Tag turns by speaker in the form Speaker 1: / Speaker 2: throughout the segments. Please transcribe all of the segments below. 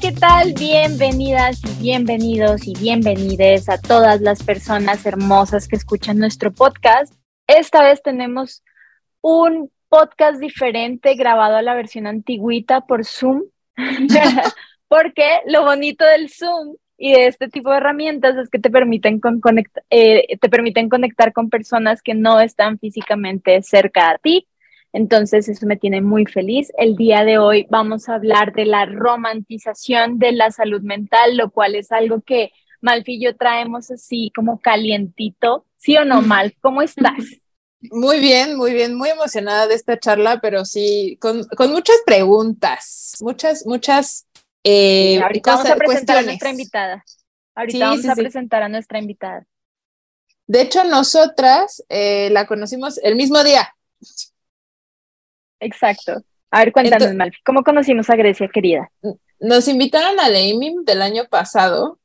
Speaker 1: ¿qué tal? Bienvenidas y bienvenidos y bienvenides a todas las personas hermosas que escuchan nuestro podcast. Esta vez tenemos un podcast diferente grabado a la versión antigüita por Zoom, porque lo bonito del Zoom y de este tipo de herramientas es que te permiten, con eh, te permiten conectar con personas que no están físicamente cerca a ti entonces, eso me tiene muy feliz. El día de hoy vamos a hablar de la romantización de la salud mental, lo cual es algo que Malfi y yo traemos así como calientito. ¿Sí o no, Mal? ¿Cómo estás?
Speaker 2: Muy bien, muy bien, muy emocionada de esta charla, pero sí, con, muchas preguntas, muchas, muchas.
Speaker 1: Eh, ahorita vamos a presentar a nuestra invitada. Ahorita vamos a presentar a nuestra invitada.
Speaker 2: De hecho, nosotras eh, la conocimos el mismo día.
Speaker 1: Exacto. A ver, cuéntanos, Malfi, ¿cómo conocimos a Grecia, querida?
Speaker 2: Nos invitaron al AIMIM del año pasado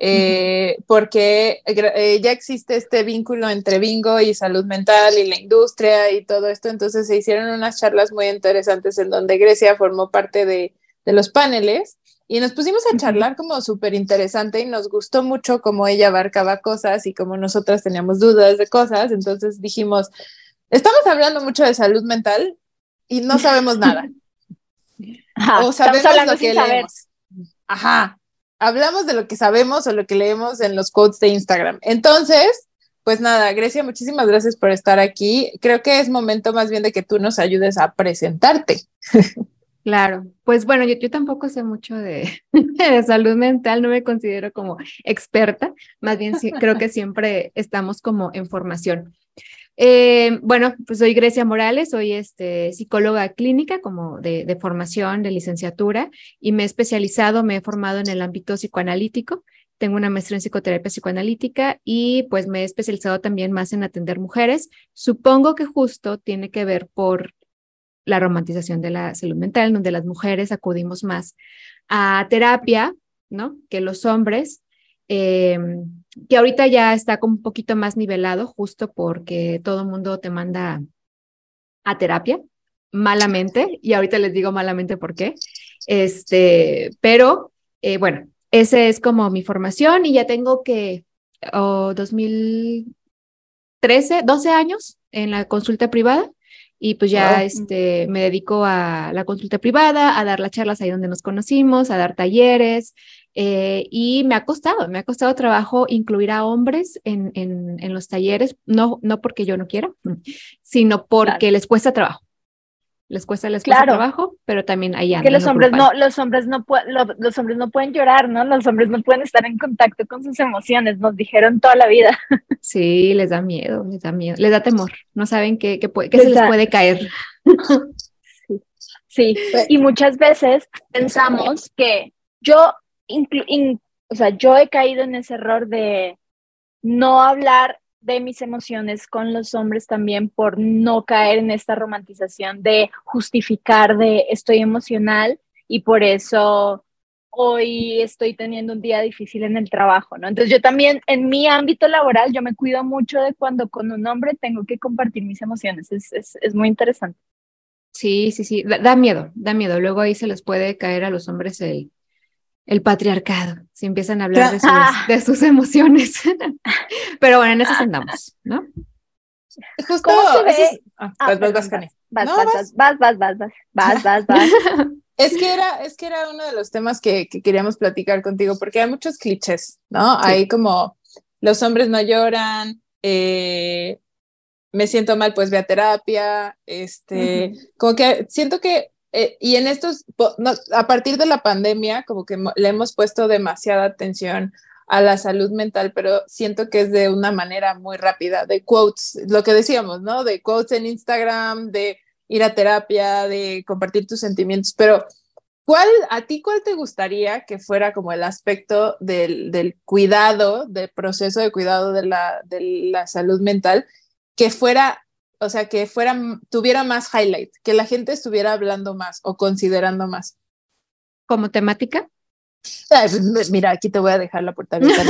Speaker 2: eh, porque eh, ya existe este vínculo entre bingo y salud mental y la industria y todo esto, entonces se hicieron unas charlas muy interesantes en donde Grecia formó parte de, de los paneles y nos pusimos a charlar como súper interesante y nos gustó mucho cómo ella abarcaba cosas y como nosotras teníamos dudas de cosas, entonces dijimos, estamos hablando mucho de salud mental, y no sabemos nada. o sabemos lo que leemos. Ajá. Hablamos de lo que sabemos o lo que leemos en los quotes de Instagram. Entonces, pues nada, Grecia, muchísimas gracias por estar aquí. Creo que es momento más bien de que tú nos ayudes a presentarte.
Speaker 3: Claro, pues bueno, yo, yo tampoco sé mucho de, de, salud mental, no me considero como experta, más bien sí, creo que siempre estamos como en formación. Eh, bueno, pues soy Grecia Morales, soy este, psicóloga clínica como de, formación, de licenciatura, y me he especializado, me he formado en el ámbito psicoanalítico. Tengo una maestría en psicoterapia psicoanalítica y pues me he especializado también más en atender mujeres. Supongo que justo tiene que ver por la romantización de la salud mental, donde las mujeres acudimos más a terapia, ¿no? Que los hombres. Eh, que ahorita ya está como un poquito más nivelado, justo porque todo el mundo te manda a terapia malamente, y ahorita les digo malamente por qué. Este, pero eh, bueno, esa es como mi formación y ya tengo que oh, 2013, 12 años en la consulta privada y pues ya este, me dedico a la consulta privada, a dar las charlas ahí donde nos conocimos, a dar talleres, eh, y me ha costado, me ha costado trabajo incluir a hombres en, en, los talleres, no, no porque yo no quiera, sino porque les cuesta trabajo. Les cuesta, les cuesta trabajo, pero también hay
Speaker 1: Que los hombres no, los hombres no los, hombres no pueden llorar, ¿no? Los hombres no pueden estar en contacto con sus emociones, nos dijeron toda la vida.
Speaker 3: Sí, les da miedo, les da miedo, les da temor, no saben qué, qué, qué se les puede caer.
Speaker 1: Sí. sí, y muchas veces pensamos que yo o sea, yo he caído en ese error de no hablar de mis emociones con los hombres también por no caer en esta romantización de justificar de estoy emocional y por eso hoy estoy teniendo un día difícil en el trabajo, ¿no? Entonces yo también en mi ámbito laboral yo me cuido mucho de cuando con un hombre tengo que compartir mis emociones, es, es, es muy interesante.
Speaker 3: Sí, sí, sí, da, da, miedo, da miedo. Luego ahí se les puede caer a los hombres el, el patriarcado, si empiezan a hablar ah. de sus, emociones. Pero bueno, en eso andamos, ¿no?
Speaker 1: Justo, Es... Ah, ah, vas, vas, vas, vas, vas, vas, vas, vas, vas, vas, vas,
Speaker 2: Es que era, es que era uno de los temas que, queríamos platicar contigo, porque hay muchos clichés, ¿no? Hay como los hombres no lloran, eh, me siento mal, pues ve a terapia, este, como que siento que eh, y en estos, a partir de la pandemia, como que le hemos puesto demasiada atención a la salud mental, pero siento que es de una manera muy rápida, de quotes, lo que decíamos, ¿no? De quotes en Instagram, de ir a terapia, de compartir tus sentimientos, pero ¿cuál, a ti cuál te gustaría que fuera como el aspecto del, del cuidado, del proceso de cuidado de la, de la salud mental, que fuera o sea, que fuera, tuviera más highlight, que la gente estuviera hablando más o considerando más.
Speaker 3: ¿Como temática?
Speaker 2: Pues, mira, aquí te voy a dejar la puerta abierta,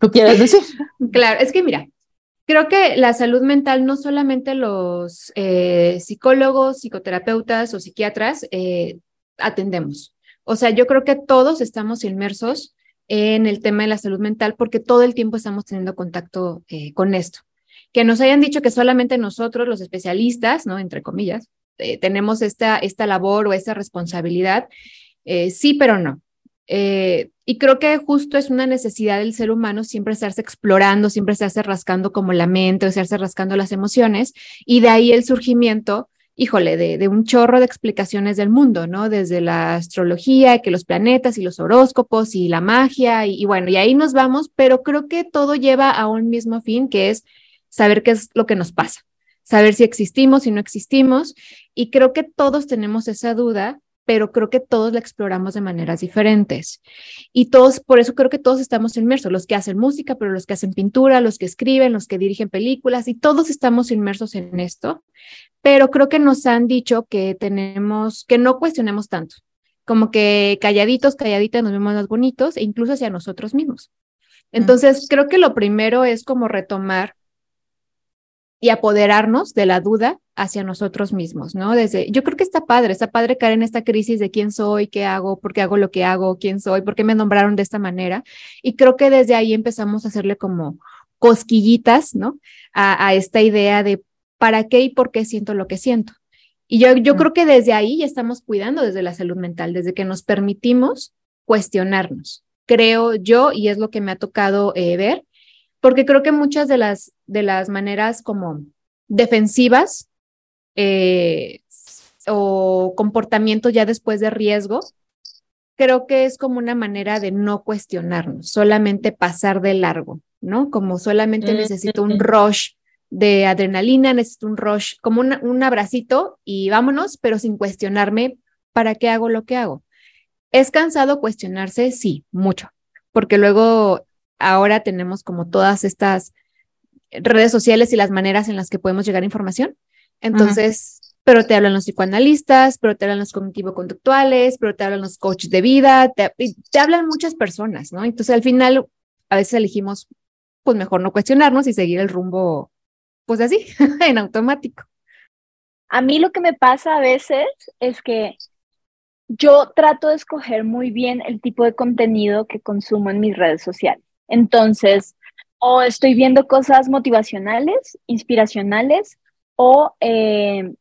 Speaker 2: tú quieres decir.
Speaker 3: Claro, es que mira, creo que la salud mental no solamente los eh, psicólogos, psicoterapeutas o psiquiatras eh, atendemos. O sea, yo creo que todos estamos inmersos en el tema de la salud mental porque todo el tiempo estamos teniendo contacto eh, con esto. Que nos hayan dicho que solamente nosotros, los especialistas, ¿no? Entre comillas, eh, tenemos esta, esta labor o esta responsabilidad. Eh, sí, pero no. y creo que justo es una necesidad del ser humano siempre estarse explorando, siempre estarse rascando como la mente o estarse rascando las emociones y de ahí el surgimiento híjole, de, un chorro de explicaciones del mundo, ¿no? Desde la astrología, que los planetas y los horóscopos y la magia, y, bueno, y ahí nos vamos, pero creo que todo lleva a un mismo fin, que es saber qué es lo que nos pasa, saber si existimos, si no existimos, y creo que todos tenemos esa duda pero creo que todos la exploramos de maneras diferentes. Y todos, por eso creo que todos estamos inmersos, los que hacen música, pero los que hacen pintura, los que escriben, los que dirigen películas, y todos estamos inmersos en esto. Pero creo que nos han dicho que tenemos, que no cuestionemos tanto, como que calladitos, calladitas nos vemos más bonitos, e incluso hacia nosotros mismos. Entonces, creo que lo primero es como retomar y apoderarnos de la duda hacia nosotros mismos, ¿no? Desde, yo creo que está padre, está padre caer en esta crisis de quién soy, qué hago, por qué hago lo que hago, quién soy, por qué me nombraron de esta manera. Y creo que desde ahí empezamos a hacerle como cosquillitas, ¿no? A, esta idea de para qué y por qué siento lo que siento. Y yo, yo creo que desde ahí ya estamos cuidando desde la salud mental, desde que nos permitimos cuestionarnos. Creo yo, y es lo que me ha tocado eh, ver, porque creo que muchas de las, de las maneras como defensivas eh, o comportamientos ya después de riesgo, creo que es como una manera de no cuestionarnos, solamente pasar de largo, ¿no? Como solamente mm, necesito un rush de adrenalina, necesito un rush, como un abracito y vámonos, pero sin cuestionarme para qué hago lo que hago. ¿Es cansado cuestionarse? Sí, mucho, porque luego ahora tenemos como todas estas redes sociales y las maneras en las que podemos llegar a información. Entonces, pero te hablan los psicoanalistas, pero te hablan los cognitivo-conductuales, pero te hablan los coaches de vida, te, te hablan muchas personas, ¿no? Entonces, al final, a veces elegimos, pues mejor no cuestionarnos y seguir el rumbo, pues así, en automático.
Speaker 1: A mí lo que me pasa a veces es que yo trato de escoger muy bien el tipo de contenido que consumo en mis redes sociales. Entonces, o estoy viendo cosas motivacionales, inspiracionales, o eh,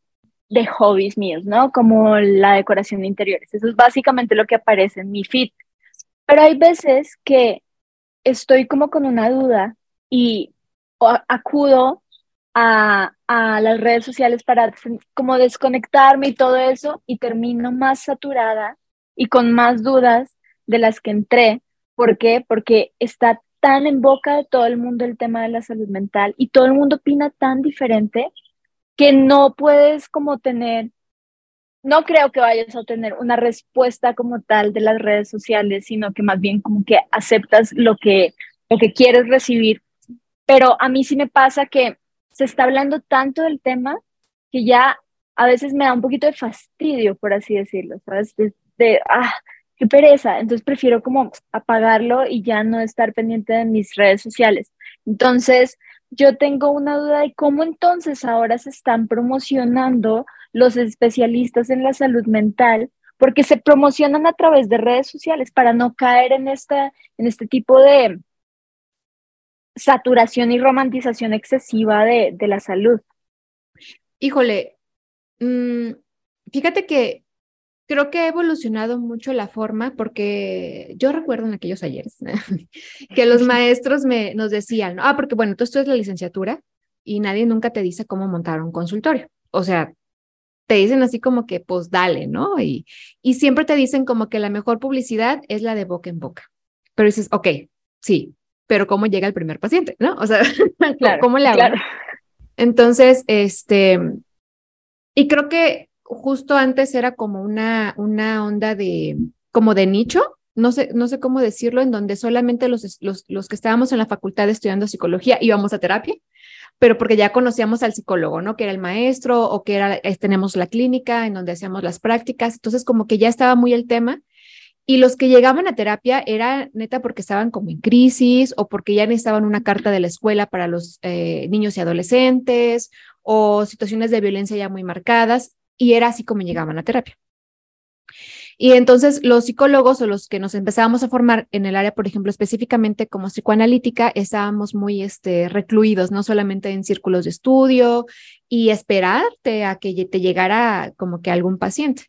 Speaker 1: de hobbies míos, ¿no? Como la decoración de interiores. Eso es básicamente lo que aparece en mi feed. Pero hay veces que estoy como con una duda y acudo a, a, las redes sociales para como desconectarme y todo eso y termino más saturada y con más dudas de las que entré. ¿Por qué? Porque está tan en boca de todo el mundo el tema de la salud mental y todo el mundo opina tan diferente que no puedes como tener, no creo que vayas a obtener una respuesta como tal de las redes sociales, sino que más bien como que aceptas lo que, lo que quieres recibir. Pero a mí sí me pasa que se está hablando tanto del tema que ya a veces me da un poquito de fastidio, por así decirlo, ¿sabes? De, ah, qué pereza. Entonces prefiero como apagarlo y ya no estar pendiente de mis redes sociales. Entonces, yo tengo una duda de cómo entonces ahora se están promocionando los especialistas en la salud mental, porque se promocionan a través de redes sociales para no caer en, esta, en este tipo de saturación y romantización excesiva de, la salud.
Speaker 3: Híjole, mm, fíjate que creo que ha evolucionado mucho la forma porque yo recuerdo en aquellos ayeres que los maestros me, nos decían, ah, porque bueno, tú estudias la licenciatura y nadie nunca te dice cómo montar un consultorio. O sea, te dicen así como que, pues dale, ¿no? Y, y siempre te dicen como que la mejor publicidad es la de boca en boca. Pero dices, ok, sí, pero ¿cómo llega el primer paciente? ¿No? O sea, ¿cómo le hago? Entonces, este, y creo que justo antes era como una, una onda de, como de nicho, no sé, no sé cómo decirlo, en donde solamente los, los, los que estábamos en la facultad estudiando psicología íbamos a terapia, pero porque ya conocíamos al psicólogo, ¿no? Que era el maestro o que era, tenemos la clínica en donde hacíamos las prácticas, entonces como que ya estaba muy el tema. Y los que llegaban a terapia era neta porque estaban como en crisis o porque ya necesitaban una carta de la escuela para los eh, niños y adolescentes o situaciones de violencia ya muy marcadas y era así como llegaban a terapia. Y entonces los psicólogos o los que nos empezábamos a formar en el área, por ejemplo, específicamente como psicoanalítica, estábamos muy este, recluidos, no solamente en círculos de estudio y esperarte a que te llegara como que algún paciente.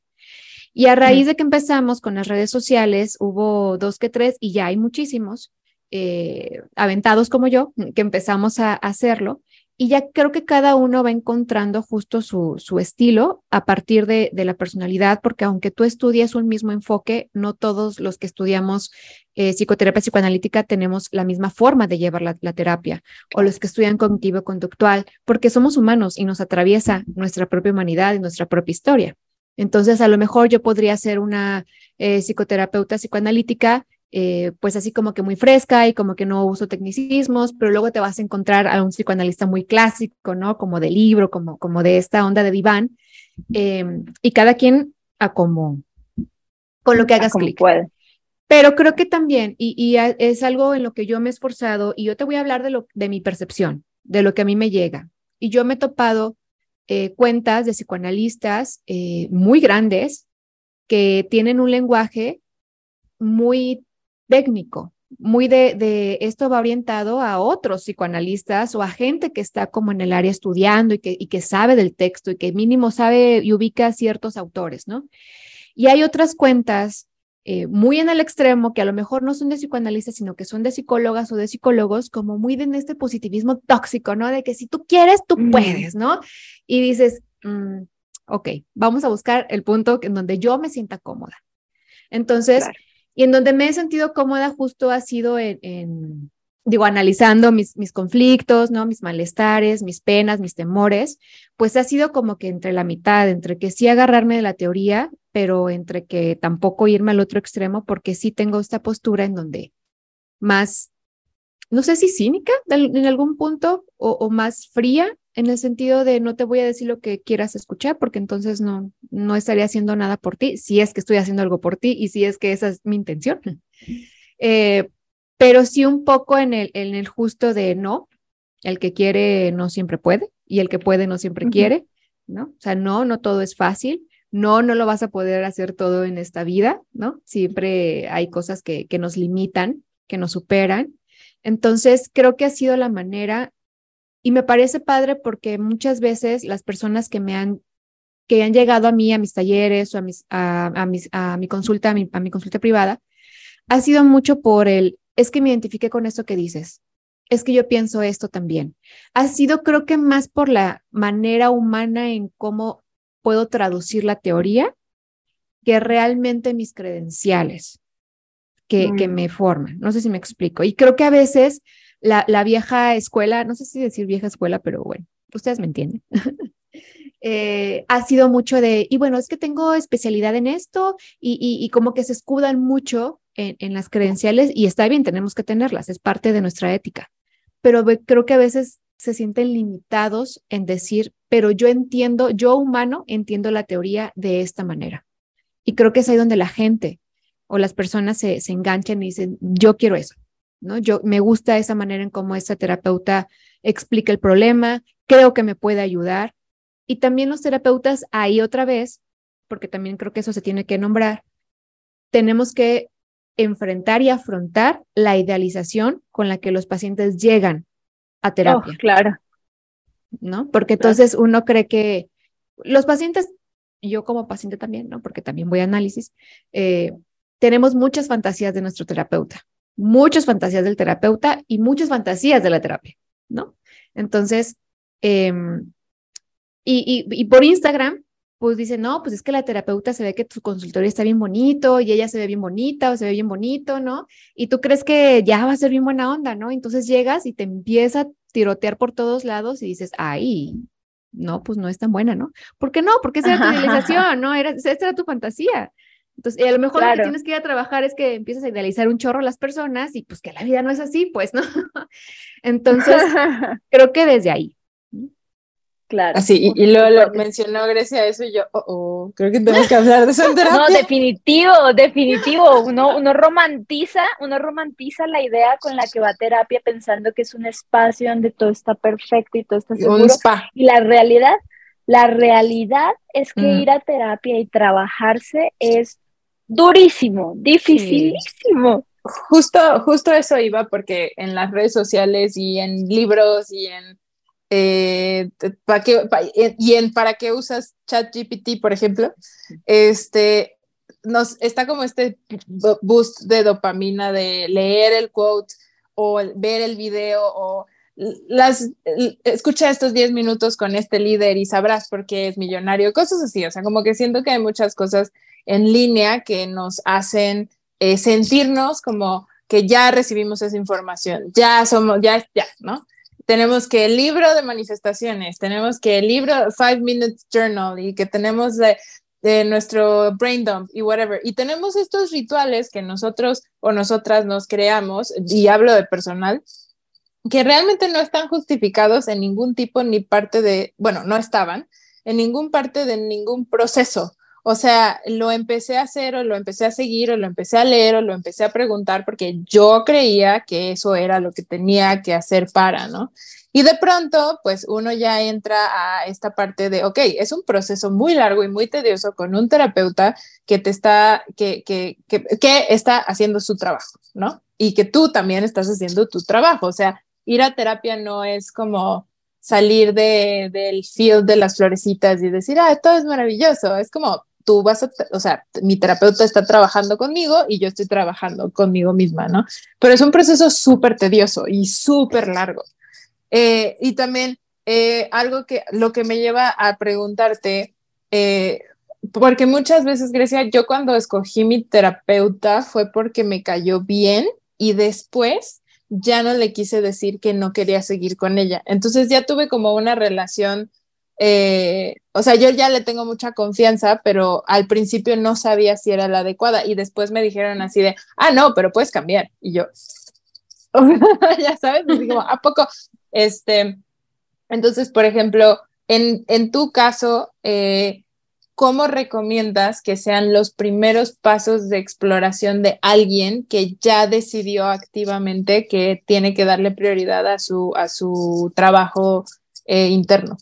Speaker 3: Y a raíz de que empezamos con las redes sociales, hubo dos que tres y ya hay muchísimos eh, aventados como yo que empezamos a hacerlo y ya creo que cada uno va encontrando justo su, su estilo a partir de, de, la personalidad, porque aunque tú estudias un mismo enfoque, no todos los que estudiamos eh, psicoterapia psicoanalítica tenemos la misma forma de llevar la, la terapia, o los que estudian cognitivo-conductual, porque somos humanos y nos atraviesa nuestra propia humanidad y nuestra propia historia. Entonces, a lo mejor yo podría ser una eh, psicoterapeuta psicoanalítica eh, pues así como que muy fresca y como que no uso tecnicismos, pero luego te vas a encontrar a un psicoanalista muy clásico, ¿no? Como de libro, como, como de esta onda de diván, em, y cada quien a como, con lo que hagas clic. Pero creo que también, y, y, es algo en lo que yo me he esforzado, y yo te voy a hablar de, lo, de mi percepción, de lo que a mí me llega. Y yo me he topado eh, cuentas de psicoanalistas eh, muy grandes que tienen un lenguaje muy técnico, muy de, de, esto va orientado a otros psicoanalistas o a gente que está como en el área estudiando y que, y que sabe del texto y que mínimo sabe y ubica ciertos autores, ¿no? Y hay otras cuentas eh, muy en el extremo que a lo mejor no son de psicoanalistas, sino que son de psicólogas o de psicólogos, como muy en este positivismo tóxico, ¿no? De que si tú quieres, tú mm. puedes, ¿no? Y dices, mm, ok, vamos a buscar el punto en donde yo me sienta cómoda. Entonces, y en donde me he sentido cómoda justo ha sido en, digo, analizando mis, mis conflictos, ¿no? Mis malestares, mis penas, mis temores, pues ha sido como que entre la mitad, entre que sí agarrarme de la teoría, pero entre que tampoco irme al otro extremo, porque sí tengo esta postura en donde más, no sé si cínica en algún punto o, o más fría, en el sentido de no te voy a decir lo que quieras escuchar porque entonces no, no estaría haciendo nada por ti, si es que estoy haciendo algo por ti y si es que esa es mi intención. Eh, pero sí un poco en el, en el justo de no, el que quiere no siempre puede y el que puede no siempre quiere, ¿no? O sea, no, no todo es fácil, no, no lo vas a poder hacer todo en esta vida, ¿no? Siempre hay cosas que, que nos limitan, que nos superan. Entonces, creo que ha sido la manera y me parece padre porque muchas veces las personas que me han, que han llegado a mí, a mis talleres o a, mis, a, mis, a mi consulta, a mi, a mi consulta privada, ha sido mucho por el, es que me identifique con esto que dices, es que yo pienso esto también. Ha sido creo que más por la manera humana en cómo puedo traducir la teoría que realmente mis credenciales que, que mm. me forman. No sé si me explico. Y creo que a veces la, vieja escuela, no sé si decir vieja escuela, pero bueno, ustedes me entienden. Eh, ha sido mucho de, y bueno, es que tengo especialidad en esto y, y, como que se escudan mucho en, en, las credenciales y está bien, tenemos que tenerlas, es parte de nuestra ética, pero creo que a veces se sienten limitados en decir, pero yo entiendo, yo humano entiendo la teoría de esta manera. Y creo que es ahí donde la gente o las personas se, se enganchan y dicen, yo quiero eso. ¿No? Yo me gusta esa manera en cómo esta terapeuta explica el problema, creo que me puede ayudar. Y también los terapeutas, ahí otra vez, porque también creo que eso se tiene que nombrar, tenemos que enfrentar y afrontar la idealización con la que los pacientes llegan a oh, terapia.
Speaker 1: claro.
Speaker 3: ¿No? Porque entonces uno cree que los pacientes, yo como paciente también, ¿no? Porque también voy a análisis, eh, tenemos muchas fantasías de nuestro terapeuta muchas fantasías del terapeuta y muchas fantasías de la terapia, ¿no? Entonces, em, y, y, por Instagram, pues dice, no, pues es que la terapeuta se ve que su consultorio está bien bonito y ella se ve bien bonita o se ve bien bonito, ¿no? Y tú crees que ya va a ser bien buena onda, ¿no? Entonces llegas y te empieza a tirotear por todos lados y dices, ay, no, pues no es tan buena, ¿no? ¿Por qué no? Porque esa era tu idealización, ¿no? Era, esa era tu fantasía. Entonces, a lo mejor lo que tienes que ir a trabajar es que empiezas a idealizar un chorro a las personas y pues que la vida no es así, pues, ¿no? Entonces, creo que desde ahí.
Speaker 2: Claro. Así, y, luego lo mencionó Grecia eso y yo, oh, oh, creo que tenemos que hablar de eso
Speaker 1: No, definitivo, definitivo. Uno, uno romantiza, uno romantiza la idea con la que va a terapia pensando que es un espacio donde todo está perfecto y todo está seguro. Y la realidad, la realidad es que mm. ir a terapia y trabajarse es durísimo, dificilísimo.
Speaker 2: Justo, justo eso iba porque en las redes sociales y en libros y en eh, ¿para qué, y en para qué usas ChatGPT, por ejemplo, este, nos está como este boost de dopamina de leer el quote o ver el video o las escucha estos 10 minutos con este líder y sabrás por qué es millonario, cosas así, o sea, como que siento que hay muchas cosas en línea que nos hacen eh, sentirnos como que ya recibimos esa información, ya somos, ya, ya, ¿no? tenemos que el libro de manifestaciones, tenemos que el libro Five Minutes Journal y que tenemos de, nuestro brain dump y whatever. Y tenemos estos rituales que nosotros o nosotras nos creamos, y hablo de personal, que realmente no están justificados en ningún tipo ni parte de, bueno, no estaban en ningún parte de ningún proceso. O sea, lo empecé a hacer o lo empecé a seguir o lo empecé a leer o lo empecé a preguntar porque yo creía que eso era lo que tenía que hacer para, ¿no? Y de pronto, pues uno ya entra a esta parte de, ok, es un proceso muy largo y muy tedioso con un terapeuta que te está, que, que, que, está haciendo su trabajo, ¿no? Y que tú también estás haciendo tu trabajo. O sea, ir a terapia no es como salir de, del field de las florecitas y decir, ah, todo es maravilloso. Es como tú vas a, o sea, mi terapeuta está trabajando conmigo y yo estoy trabajando conmigo misma, ¿no? Pero es un proceso súper tedioso y súper largo. Eh, y también eh, algo que lo que me lleva a preguntarte, eh, porque muchas veces, Grecia, yo cuando escogí mi terapeuta fue porque me cayó bien y después ya no le quise decir que no quería seguir con ella. Entonces ya tuve como una relación eh, o sea, yo ya le tengo mucha confianza, pero al principio no sabía si era la adecuada y después me dijeron así de, ah, no, pero puedes cambiar. Y yo, ya sabes, digo, ¿a poco? Este, entonces, por ejemplo, en, en tu caso, eh, ¿cómo recomiendas que sean los primeros pasos de exploración de alguien que ya decidió activamente que tiene que darle prioridad a su, a su trabajo eh, interno?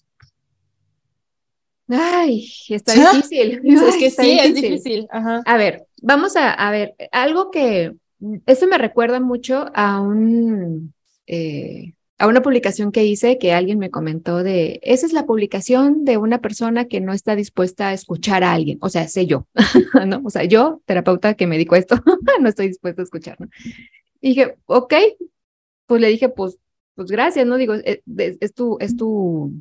Speaker 3: Ay, está difícil.
Speaker 2: es que sí, es difícil.
Speaker 3: A ver, vamos a, ver, algo que, eso me recuerda mucho a un, eh, a una publicación que hice que alguien me comentó de, esa es la publicación de una persona que no está dispuesta a escuchar a alguien, o sea, sé yo, ¿no? O sea, yo, terapeuta que me dijo esto, no estoy dispuesta a escuchar, ¿no? Y dije, ok, pues le dije, pues, pues gracias, ¿no? Digo, es, es tu, es tu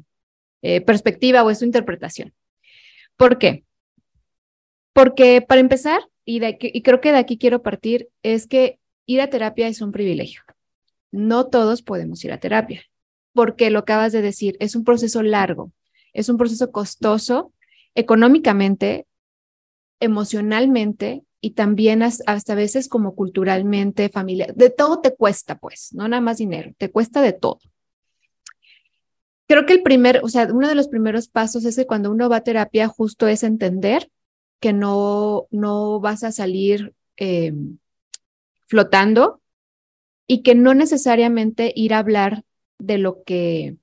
Speaker 3: eh, perspectiva o es su interpretación. ¿Por qué? Porque para empezar, y, y creo que de aquí quiero partir, es que ir a terapia es un privilegio. No todos podemos ir a terapia, porque lo acabas de decir, es un proceso largo, es un proceso costoso económicamente, emocionalmente y también hasta a veces como culturalmente, familiar. De todo te cuesta, pues, no nada más dinero, te cuesta de todo creo que el primer, o sea, uno de los primeros pasos es que cuando uno va a terapia justo es entender que no, no vas a salir em, flotando y que no necesariamente ir a hablar de lo que,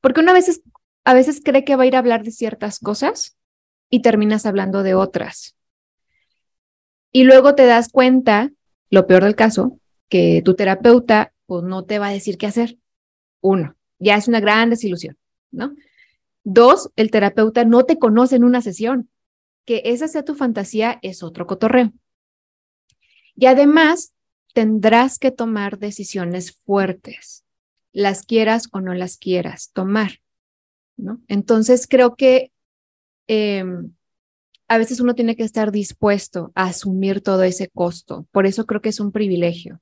Speaker 3: porque uno a veces, a veces cree que va a ir a hablar de ciertas cosas y terminas hablando de otras. Y luego te das cuenta, lo peor del caso, que tu terapeuta pues no te va a decir qué hacer. Uno ya es una gran desilusión, ¿no? Dos, el terapeuta no te conoce en una sesión. Que esa sea tu fantasía es otro cotorreo. Y además, tendrás que tomar decisiones fuertes, las quieras o no las quieras tomar, ¿no? Entonces, creo que em, a veces uno tiene que estar dispuesto a asumir todo ese costo. Por eso creo que es un privilegio.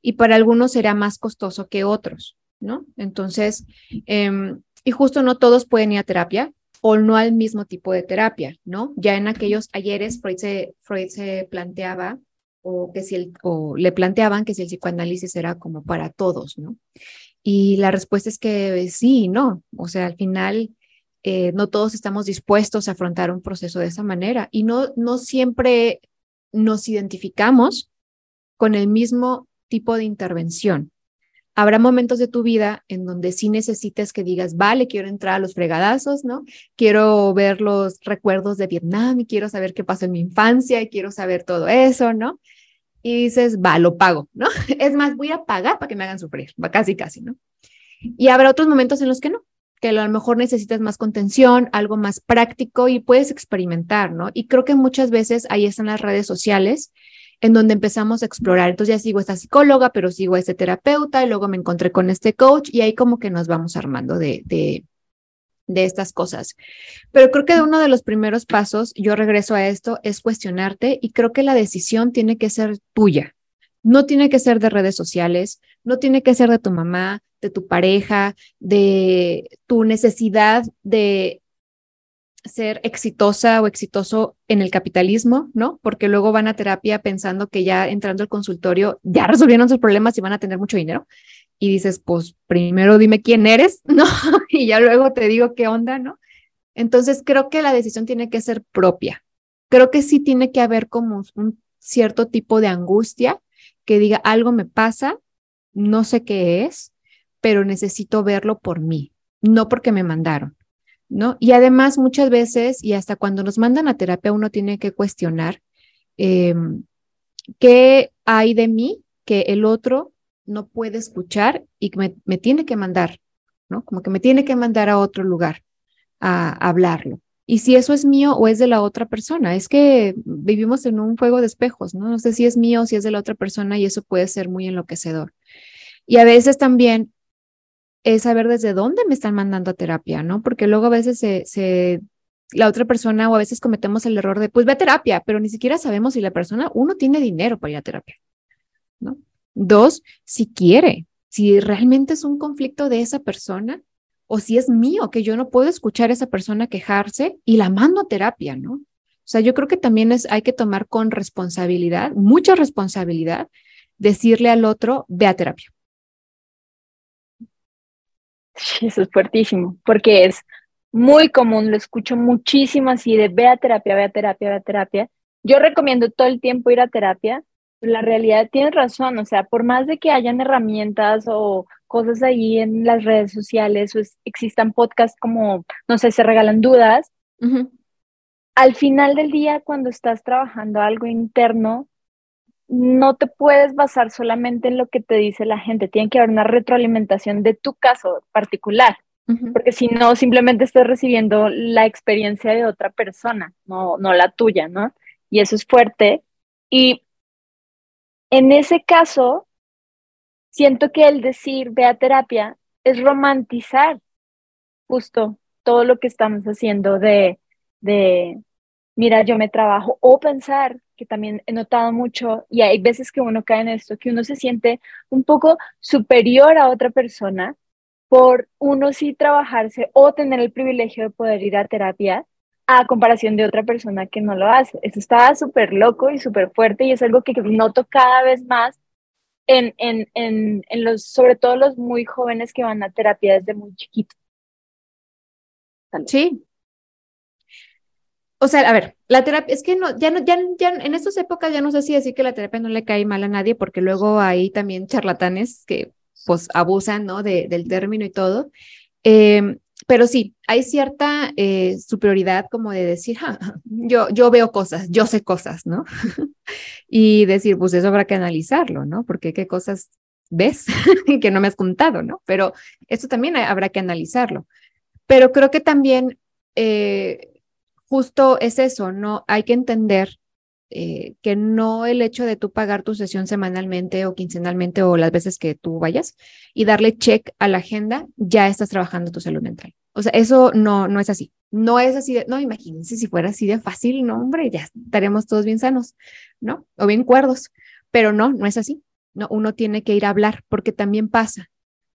Speaker 3: Y para algunos será más costoso que otros. ¿No? Entonces, em, y justo no todos pueden ir a terapia o no al mismo tipo de terapia, ¿no? Ya en aquellos ayeres Freud se, Freud se planteaba o que si el, o le planteaban que si el psicoanálisis era como para todos, ¿no? Y la respuesta es que sí, no, o sea, al final eh, no todos estamos dispuestos a afrontar un proceso de esa manera y no, no siempre nos identificamos con el mismo tipo de intervención habrá momentos de tu vida en donde sí necesites que digas, vale, quiero entrar a los fregadazos, ¿no? Quiero ver los recuerdos de Vietnam y quiero saber qué pasó en mi infancia y quiero saber todo eso, ¿no? Y dices, va, lo pago, ¿no? Es más, voy a pagar para que me hagan sufrir, va casi, casi, ¿no? Y habrá otros momentos en los que no, que a lo mejor necesitas más contención, algo más práctico y puedes experimentar, ¿no? Y creo que muchas veces ahí están las redes sociales en donde empezamos a explorar. Entonces ya sigo esta psicóloga, pero sigo a este terapeuta y luego me encontré con este coach y ahí como que nos vamos armando de, de, de estas cosas. Pero creo que uno de los primeros pasos, yo regreso a esto, es cuestionarte y creo que la decisión tiene que ser tuya. No tiene que ser de redes sociales, no tiene que ser de tu mamá, de tu pareja, de tu necesidad de ser exitosa o exitoso en el capitalismo, ¿no? Porque luego van a terapia pensando que ya entrando al consultorio ya resolvieron sus problemas y van a tener mucho dinero. Y dices, pues primero dime quién eres, ¿no? y ya luego te digo qué onda, ¿no? Entonces creo que la decisión tiene que ser propia. Creo que sí tiene que haber como un cierto tipo de angustia que diga, algo me pasa, no sé qué es, pero necesito verlo por mí, no porque me mandaron. ¿No? Y además muchas veces, y hasta cuando nos mandan a terapia, uno tiene que cuestionar em, qué hay de mí que el otro no puede escuchar y que me, tiene que mandar, ¿no? Como que me tiene que mandar a otro lugar a, hablarlo. Y si eso es mío o es de la otra persona, es que vivimos en un juego de espejos, ¿no? No sé si es mío o si es de la otra persona y eso puede ser muy enloquecedor. Y a veces también es saber desde dónde me están mandando a terapia, ¿no? Porque luego a veces se, la otra persona o a veces cometemos el error de, pues ve a terapia, pero ni siquiera sabemos si la persona, uno, tiene dinero para ir a terapia, ¿no? Dos, si quiere, si realmente es un conflicto de esa persona o si es mío, que yo no puedo escuchar a esa persona quejarse y la mando a terapia, ¿no? O sea, yo creo que también es, hay que tomar con responsabilidad, mucha responsabilidad, decirle al otro, ve a terapia.
Speaker 1: Eso es fuertísimo, porque es muy común, lo escucho muchísimo así de ve a terapia, ve a terapia, ve a terapia. Yo recomiendo todo el tiempo ir a terapia. La realidad tienes razón, o sea, por más de que hayan herramientas o cosas ahí en las redes sociales o existan podcasts como, no sé, se regalan dudas, al final del día, cuando estás trabajando algo interno, no te puedes basar solamente en lo que te dice la gente, tiene que haber una retroalimentación de tu caso particular, porque si no, simplemente estás recibiendo la experiencia de otra persona, no, no la tuya, ¿no? Y eso es fuerte. Y en ese caso, siento que el decir ve a terapia es romantizar justo todo lo que estamos haciendo de, de mira, yo me trabajo, o pensar que también he notado mucho, y hay veces que uno cae en esto, que uno se siente un poco superior a otra persona por uno sí trabajarse o tener el privilegio de poder ir a terapia a comparación de otra persona que no lo hace. Eso está súper loco y súper fuerte y es algo que noto cada vez más en, en, en, en, los, sobre todo los muy jóvenes que van a terapia desde muy chiquitos.
Speaker 3: Sí, o sea, a ver, la terapia, es que no, ya no, ya, ya en estas épocas ya no sé si decir que la terapia no le cae mal a nadie, porque luego hay también charlatanes que pues abusan, ¿no? De, del término y todo. Em, pero sí, hay cierta eh, superioridad como de decir, yo, yo veo cosas, yo sé cosas, ¿no? y decir, pues eso habrá que analizarlo, ¿no? Porque qué cosas ves que no me has contado, ¿no? Pero esto también habrá que analizarlo. Pero creo que también eh, justo es eso, ¿no? Hay que entender eh, que no el hecho de tú pagar tu sesión semanalmente o quincenalmente o las veces que tú vayas y darle check a la agenda, ya estás trabajando tu salud mental. O sea, eso no, no es así. No es así de, no, imagínense si fuera así de fácil, no, hombre, ya estaríamos todos bien sanos, ¿no? O bien cuerdos. Pero no, no es así. No, uno tiene que ir a hablar porque también pasa.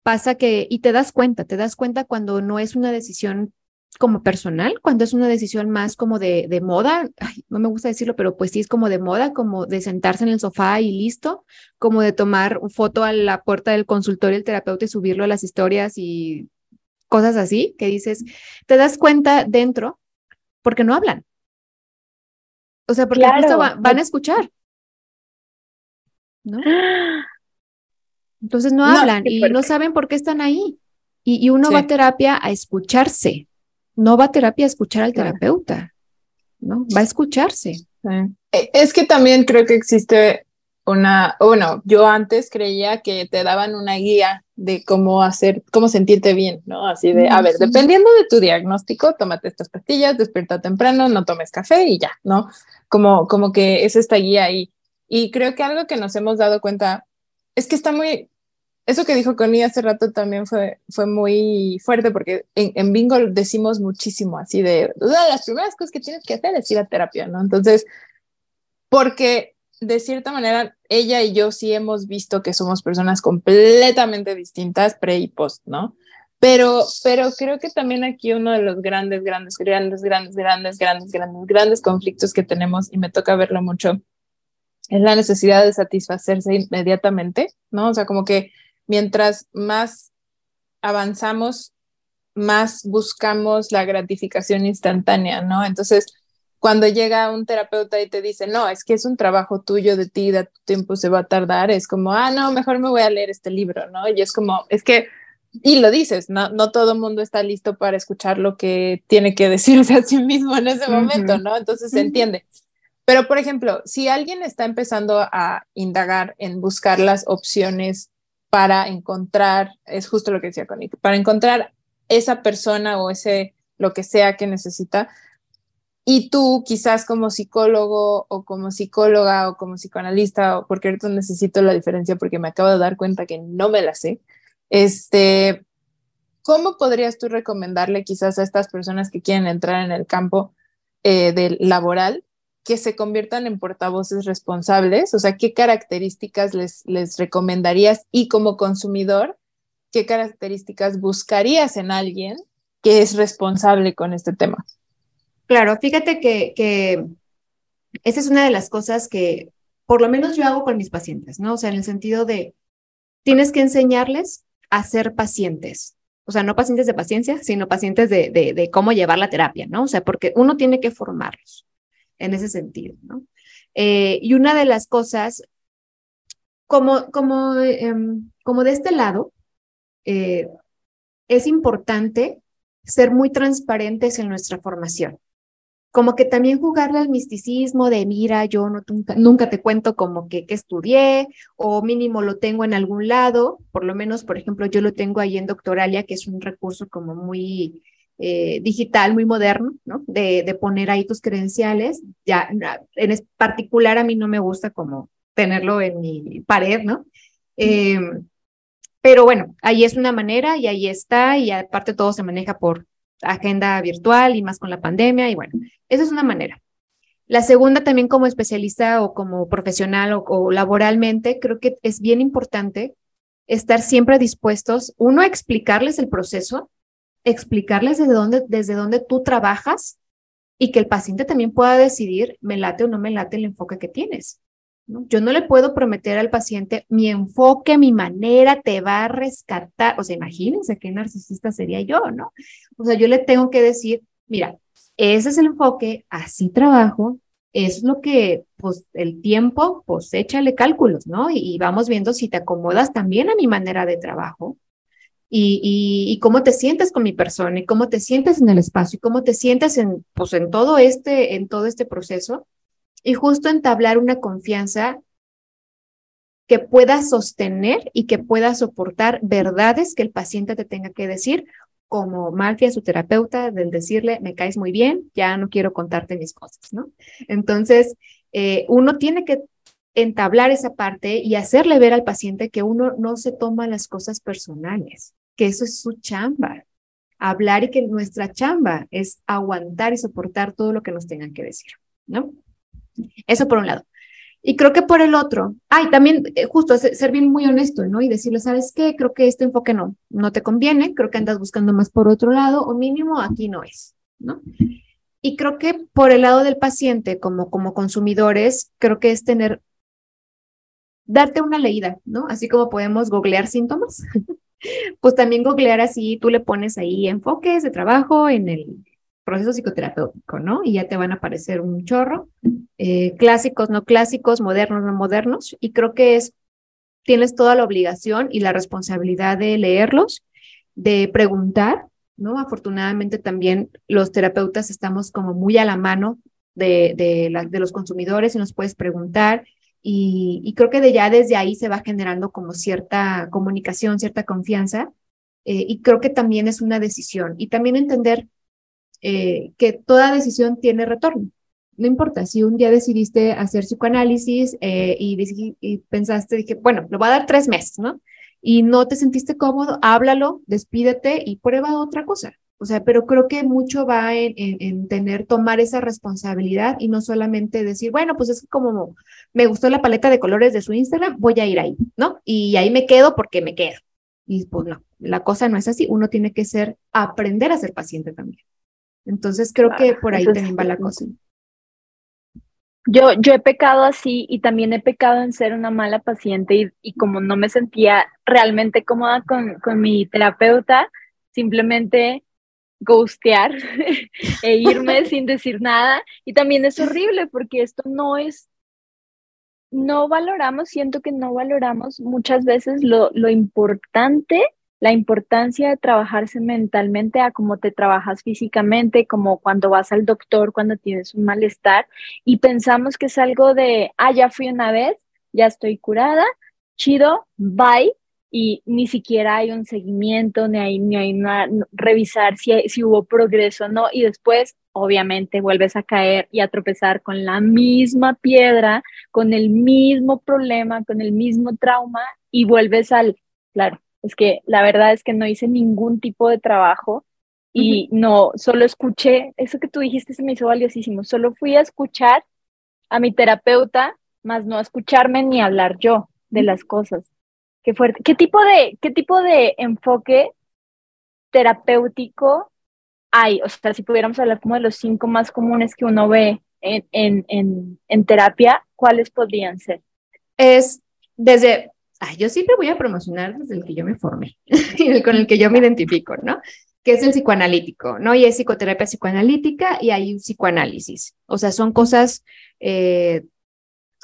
Speaker 3: Pasa que, y te das cuenta, te das cuenta cuando no es una decisión como personal, cuando es una decisión más como de, de moda, no me gusta decirlo, pero pues sí es como de moda, como de sentarse en el sofá y listo, como de tomar foto a la puerta del consultorio del terapeuta y subirlo a las historias y cosas así, que dices, te das cuenta dentro porque no hablan. O sea, porque van a escuchar. ¿no? Entonces no, hablan y no saben por qué están ahí. Y, uno va a terapia a escucharse, no va a terapia a escuchar al terapeuta, ¿no? Va a escucharse.
Speaker 2: E, es que también creo que existe una, bueno, yo antes creía que te daban una guía de cómo hacer, cómo sentirte bien, ¿no? Así de, a ver, dependiendo de tu diagnóstico, tómate estas pastillas, despierta temprano, no tomes café y ya, ¿no? Como, como que es esta guía ahí. Y creo que algo que nos hemos dado cuenta es que está muy, eso que dijo Connie hace rato también fue, fue muy fuerte porque en, Bingo decimos muchísimo así de, las primeras cosas que tienes que hacer es ir a terapia, ¿no? Entonces, porque de cierta manera ella y yo sí hemos visto que somos personas completamente distintas pre y post, ¿no? Pero, pero creo que también aquí uno de los grandes, grandes, grandes, grandes, grandes, grandes, grandes, grandes conflictos que tenemos y me toca verlo mucho es la necesidad de satisfacerse inmediatamente, ¿no? O sea, como que mientras más avanzamos, más buscamos la gratificación instantánea, ¿no? Entonces, cuando llega un terapeuta y te dice, no, es que es un trabajo tuyo de ti, de tu tiempo se va a tardar, es como, ah, no, mejor me voy a leer este libro, ¿no? Y es como, es que, y lo dices, no, no todo el mundo está listo para escuchar lo que tiene que decirse a sí mismo en ese momento, ¿no? Entonces se entiende. Pero, por ejemplo, si alguien está empezando a indagar en buscar las opciones para encontrar, es justo lo que decía Connie, para encontrar esa persona o ese lo que sea que necesita. Y tú quizás como psicólogo o como psicóloga o como psicoanalista, o porque ahorita necesito la diferencia porque me acabo de dar cuenta que no me la sé, este, ¿cómo podrías tú recomendarle quizás a estas personas que quieren entrar en el campo eh, del laboral que se conviertan en portavoces responsables? O sea, ¿qué características les, les recomendarías? Y como consumidor, ¿qué características buscarías en alguien que es responsable con este tema?
Speaker 3: Claro, fíjate que, que esa es una de las cosas que por lo menos yo hago con mis pacientes, ¿no? O sea, en el sentido de, tienes que enseñarles a ser pacientes. O sea, no pacientes de paciencia, sino pacientes de, de, de cómo llevar la terapia, ¿no? O sea, porque uno tiene que formarlos en ese sentido, ¿no? Eh, y una de las cosas, como, como, em, como de este lado, eh, es importante ser muy transparentes en nuestra formación. Como que también jugarle al misticismo de, mira, yo no, nunca, nunca te cuento como que, que estudié o mínimo lo tengo en algún lado, por lo menos, por ejemplo, yo lo tengo ahí en Doctoralia, que es un recurso como muy, eh, digital muy moderno, ¿no? De, poner ahí tus credenciales. Ya, en particular a mí no me gusta como tenerlo en mi pared, ¿no? Eh, pero bueno, ahí es una manera y ahí está y aparte todo se maneja por agenda virtual y más con la pandemia y bueno, esa es una manera. La segunda también como especialista o como profesional o laboralmente, creo que es bien importante estar siempre dispuestos, uno, a explicarles el proceso, explicarles desde dónde, desde dónde tú trabajas y que el paciente también pueda decidir, me late o no me late el enfoque que tienes. Yo no le puedo prometer al paciente, mi enfoque, mi manera te va a rescatar. O sea, imagínense qué narcisista sería yo, ¿no? O sea, yo le tengo que decir, mira, ese es el enfoque, así trabajo, es lo que, pues, el tiempo, pues, échale cálculos, ¿no? y vamos viendo si te acomodas también a mi manera de trabajo y, cómo te sientes con mi persona y cómo te sientes en el espacio y cómo te sientes en, pues, en, todo este, en todo este proceso y justo entablar una confianza que pueda sostener y que pueda soportar verdades que el paciente te tenga que decir, como Marcia, su terapeuta, del decirle, me caes muy bien, ya no quiero contarte mis cosas, ¿no? Entonces, eh, uno tiene que entablar esa parte y hacerle ver al paciente que uno no se toma las cosas personales que eso es su chamba. Hablar y que nuestra chamba es aguantar y soportar todo lo que nos tengan que decir, ¿no? Eso por un lado. Y creo que por el otro, ay, también eh, justo ser bien muy honesto, ¿no? Y decirle, ¿sabes qué? Creo que este enfoque no, no te conviene, creo que andas buscando más por otro lado, o mínimo aquí no es, ¿no? Y creo que por el lado del paciente, como, como consumidores, creo que es tener, darte una leída, ¿no? Así como podemos googlear síntomas, pues también googlear así, tú le pones ahí enfoques de trabajo en el proceso psicoterapéutico, ¿no? Y ya te van a aparecer un chorro, eh, clásicos, no clásicos, modernos, no modernos, y creo que es tienes toda la obligación y la responsabilidad de leerlos, de preguntar, ¿no? Afortunadamente también los terapeutas estamos como muy a la mano de, de, los consumidores y nos puedes preguntar. Y, creo que de ya desde ahí se va generando como cierta comunicación, cierta confianza. Eh, y creo que también es una decisión. Y también entender eh, que toda decisión tiene retorno. No importa, si un día decidiste hacer psicoanálisis eh, y, y, pensaste, dije, bueno, lo voy a dar tres meses, ¿no? Y no te sentiste cómodo, háblalo, despídete y prueba otra cosa. O sea, pero creo que mucho va en, en, tener, tomar esa responsabilidad y no solamente decir, bueno, pues es como me gustó la paleta de colores de su Instagram, voy a ir ahí, ¿no? Y ahí me quedo porque me quedo. Y pues no, la cosa no es así. Uno tiene que ser, aprender a ser paciente también. Entonces creo que por ahí también va la cosa.
Speaker 1: Yo, yo he pecado así y también he pecado en ser una mala paciente y, y como no me sentía realmente cómoda con, con mi terapeuta, simplemente ghostear e irme sin decir nada. Y también es horrible porque esto no es, no valoramos, siento que no valoramos muchas veces lo, lo importante la importancia de trabajarse mentalmente a cómo te trabajas físicamente, como cuando vas al doctor, cuando tienes un malestar y pensamos que es algo de, ah, ya fui una vez, ya estoy curada, chido, bye, y ni siquiera hay un seguimiento, ni hay, ni hay una, revisar si, si hubo progreso o no, y después obviamente vuelves a caer y a tropezar con la misma piedra, con el mismo problema, con el mismo trauma, y vuelves al, claro, es que la verdad es que no hice ningún tipo de trabajo y no, solo escuché, eso que tú dijiste se me hizo valiosísimo, solo fui a escuchar a mi terapeuta, más no a escucharme ni hablar yo de las cosas. Qué fuerte. ¿Qué tipo de, qué tipo de enfoque terapéutico hay? O sea, si pudiéramos hablar como de los cinco más comunes que uno ve en, en, en, en terapia, ¿cuáles podrían ser?
Speaker 3: Es desde yo siempre voy a promocionar desde el que yo me formé y con el que yo me identifico, ¿no? Que es el psicoanalítico, ¿no? Y es psicoterapia psicoanalítica y hay un psicoanálisis. O sea, son cosas eh,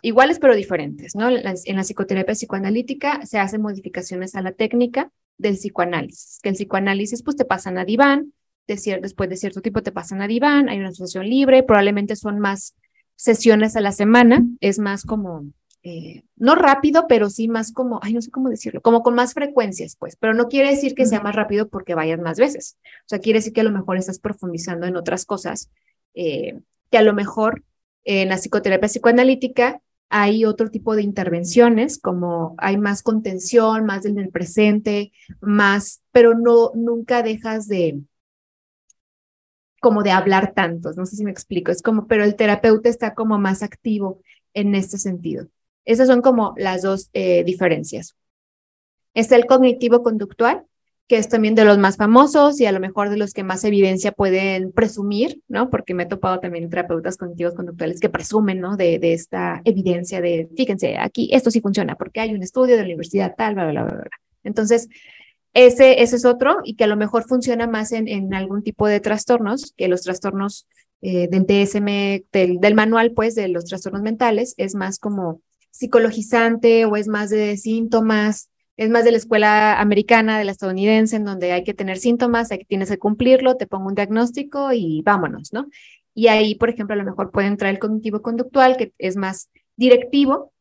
Speaker 3: iguales pero diferentes, ¿no? En la psicoterapia psicoanalítica se hacen modificaciones a la técnica del psicoanálisis, que el psicoanálisis pues te pasan a diván, después de cierto tiempo te pasan a diván, hay una asociación libre, probablemente son más sesiones a la semana, es más como eh, no rápido, pero sí más como, ay, no sé cómo decirlo, como con más frecuencias, pues, pero no quiere decir que sea más rápido porque vayas más veces. O sea, quiere decir que a lo mejor estás profundizando en otras cosas, eh, que a lo mejor en la psicoterapia psicoanalítica hay otro tipo de intervenciones, como hay más contención, más del presente, más, pero no, nunca dejas de, como de hablar tantos, no sé si me explico, es como, pero el terapeuta está como más activo en este sentido. Esas son como las dos eh, diferencias. Está el cognitivo conductual, que es también de los más famosos y a lo mejor de los que más evidencia pueden presumir, ¿no? Porque me he topado también terapeutas cognitivos conductuales que presumen, ¿no? De, esta evidencia de, fíjense, aquí esto sí funciona porque hay un estudio de la universidad tal, bla, bla, bla, bla. Entonces, ese, ese es otro y que a lo mejor funciona más en, en algún tipo de trastornos, que los trastornos eh, del del, del manual, pues, de los trastornos mentales, es más como psicologizante o es más de síntomas, es más de la escuela americana, de la estadounidense, en donde hay que tener síntomas, hay que tienes que cumplirlo, te pongo un diagnóstico y vámonos, ¿no? Y ahí, por ejemplo, a lo mejor puede entrar el cognitivo conductual, que es más directivo,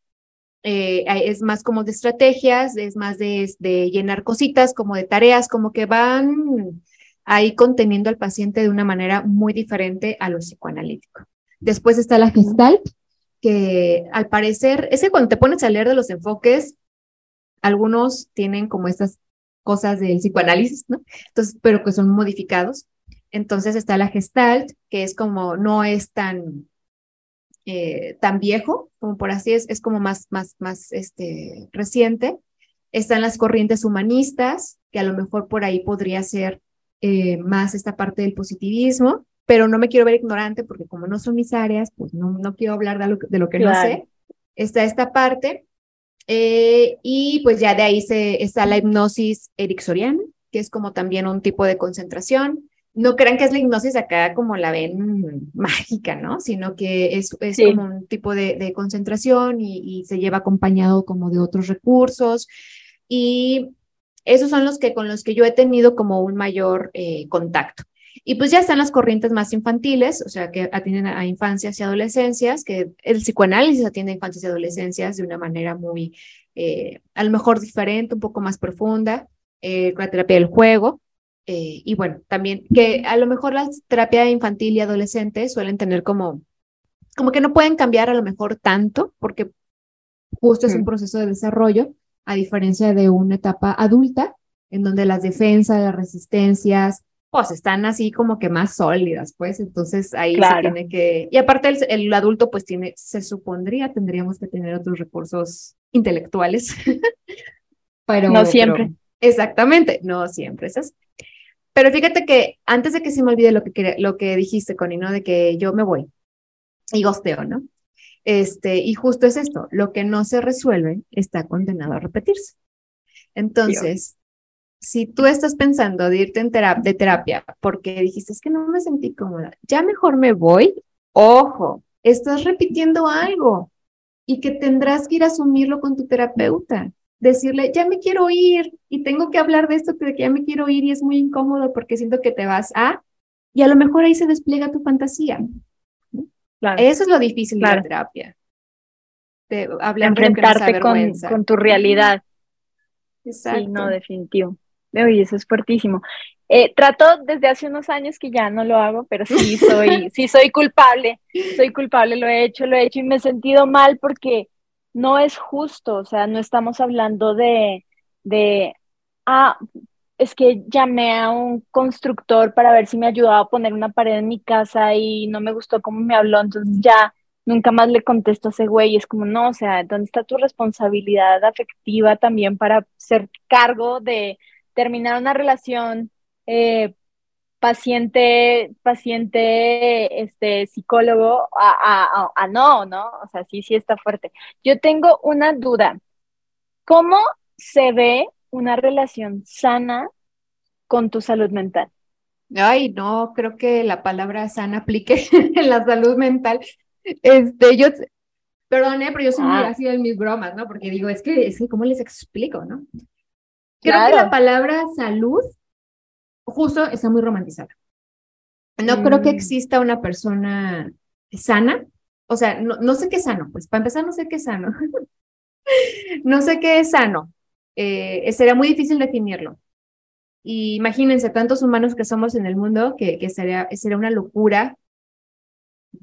Speaker 3: eh, es más como de estrategias, es más de, de, llenar cositas, como de tareas, como que van ahí conteniendo al paciente de una manera muy diferente a lo psicoanalítico. Después está la gestalt, que al parecer, ese cuando te pones a leer de los enfoques, algunos tienen como estas cosas del psicoanálisis, ¿no? Entonces, pero que son modificados. Entonces está la gestalt, que es como, no es tan, eh, tan viejo, como por así es, es como más, más, más este, reciente. Están las corrientes humanistas, que a lo mejor por ahí podría ser eh, más esta parte del positivismo pero no me quiero ver ignorante porque como no son mis áreas, pues no, no quiero hablar de lo, de lo que no sé. Está esta parte. Eh, y pues ya de ahí se, está la hipnosis ericksoniana, que es como también un tipo de concentración. no crean que es la hipnosis acá como la ven mágica, ¿no? Sino que es, es como un tipo de, concentración y, se lleva acompañado como de otros recursos. Y esos son los que con los que yo he tenido como un mayor eh, contacto. Y pues ya están las corrientes más infantiles, o sea, que atienden a infancias y adolescencias, que el psicoanálisis atiende a infancias y adolescencias de una manera muy, eh, a lo mejor diferente, un poco más profunda, eh, la terapia del juego, eh, y bueno, también que a lo mejor la terapia infantil y adolescente suelen tener como, como que no pueden cambiar a lo mejor tanto, porque justo es un proceso de desarrollo, a diferencia de una etapa adulta, en donde las defensas, las resistencias, pues están así como que más sólidas, pues entonces ahí se tiene que, y aparte el, el, adulto pues tiene, se supondría, tendríamos que tener otros recursos intelectuales, pero...
Speaker 1: No siempre.
Speaker 3: exactamente, no siempre es así. Pero fíjate que antes de que se me olvide lo que, lo que dijiste, Connie, ¿no? De que yo me voy y gosteo, ¿no? Este, y justo es esto, lo que no se resuelve está condenado a repetirse. Entonces, si tú estás pensando de irte en terapia, de terapia porque dijiste, es que no me sentí cómoda, ya mejor me voy, ojo, estás repitiendo algo y que tendrás que ir a asumirlo con tu terapeuta decirle, ya me quiero ir y tengo que hablar de esto, de que ya me quiero ir y es muy incómodo porque siento que te vas a, y a lo mejor ahí se despliega tu fantasía. Eso es lo difícil de la terapia.
Speaker 1: De hablar Enfrentarte con, con, tu realidad. Exacto. Sí, no, definitivo. Oye, eso es fuertísimo. Eh, trato desde hace unos años que ya no lo hago, pero sí soy, sí soy culpable, soy culpable, lo he hecho, lo he hecho y me he sentido mal porque no es justo, o sea, no estamos hablando de, de, ah, es que llamé a un constructor para ver si me ayudaba a poner una pared en mi casa y no me gustó cómo me habló, entonces ya nunca más le contesto a ese güey y es como, no, o sea, ¿dónde está tu responsabilidad afectiva también para ser cargo de terminar una relación eh, paciente, paciente, este, psicólogo, a, a, no, ¿no? O sea, sí, sí está fuerte. Yo tengo una duda. ¿Cómo se ve una relación sana con tu salud mental?
Speaker 3: Ay, no, creo que la palabra sana aplique en la salud mental. Este, yo, perdone, pero yo soy muy ah. así en mis bromas, ¿no? Porque digo, es que, es que, ¿cómo les explico, no? Creo que la palabra salud justo está muy romantizada. No creo que mm. exista una persona sana, o sea, no, no sé qué es sano, pues para empezar no sé qué es sano. no sé qué es sano. Eh, sería muy difícil definirlo. Y imagínense tantos humanos que somos en el mundo que, que sería, sería una locura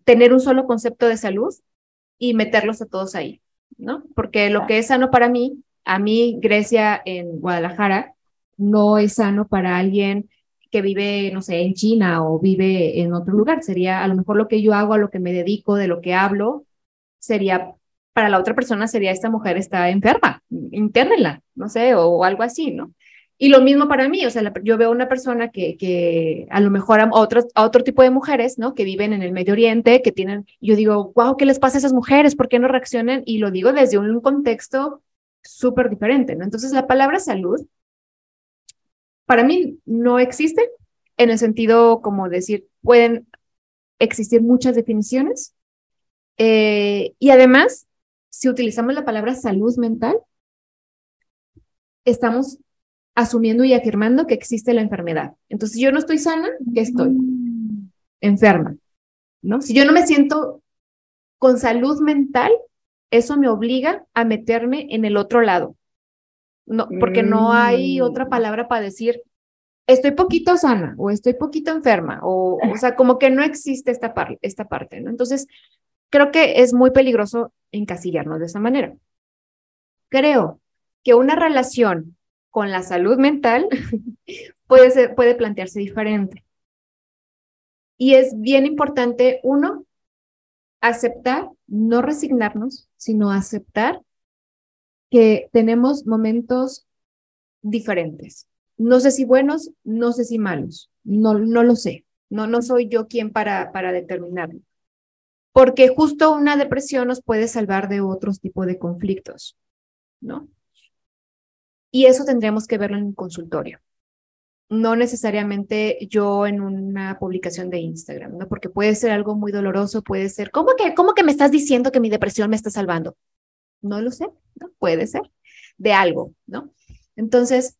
Speaker 3: tener un solo concepto de salud y meterlos a todos ahí, ¿no? Porque lo que es sano para mí, a mí Grecia en Guadalajara, no es sano para alguien que vive, no sé, en China o vive en otro lugar. Sería a lo mejor lo que yo hago, a lo que me dedico, de lo que hablo, sería, para la otra persona sería, esta mujer está enferma, internela, no sé, o, algo así, ¿no? Y lo mismo para mí, o sea, yo veo una persona que, que a lo mejor a, otros, a otro tipo de mujeres, ¿no? Que viven en el Medio Oriente, que tienen, yo digo, wow, ¿qué les pasa a esas mujeres? ¿Por qué no reaccionan? Y lo digo desde un contexto súper diferente, ¿no? Entonces, la palabra salud para mí no existe en el sentido como decir, pueden existir muchas definiciones. Eh, y además, si utilizamos la palabra salud mental, estamos asumiendo y afirmando que existe la enfermedad. Entonces, si yo no estoy sana, ¿qué estoy? Mm. Enferma. ¿no? Si yo no me siento con salud mental, eso me obliga a meterme en el otro lado no, porque no hay otra mm. palabra para decir estoy poquito sana o estoy poquito enferma o, o sea, como que no existe esta, esta parte, ¿no? Entonces, creo que es muy peligroso encasillarnos de esa manera. Creo que una relación con la salud mental puede, ser, puede plantearse diferente. Y es bien importante, uno, aceptar, no resignarnos, sino aceptar que tenemos momentos diferentes. No sé si buenos, no sé si malos, no, no lo sé. No, no soy yo quien para, para determinarlo. Porque justo una depresión nos puede salvar de otros tipos de conflictos, ¿no? Y eso tendríamos que verlo en un consultorio. No necesariamente yo en una publicación de Instagram, ¿no? Porque puede ser algo muy doloroso, puede ser, ¿cómo que, que me estás diciendo que mi depresión me está salvando? No lo sé, ¿no? Puede ser de algo, ¿no? Entonces,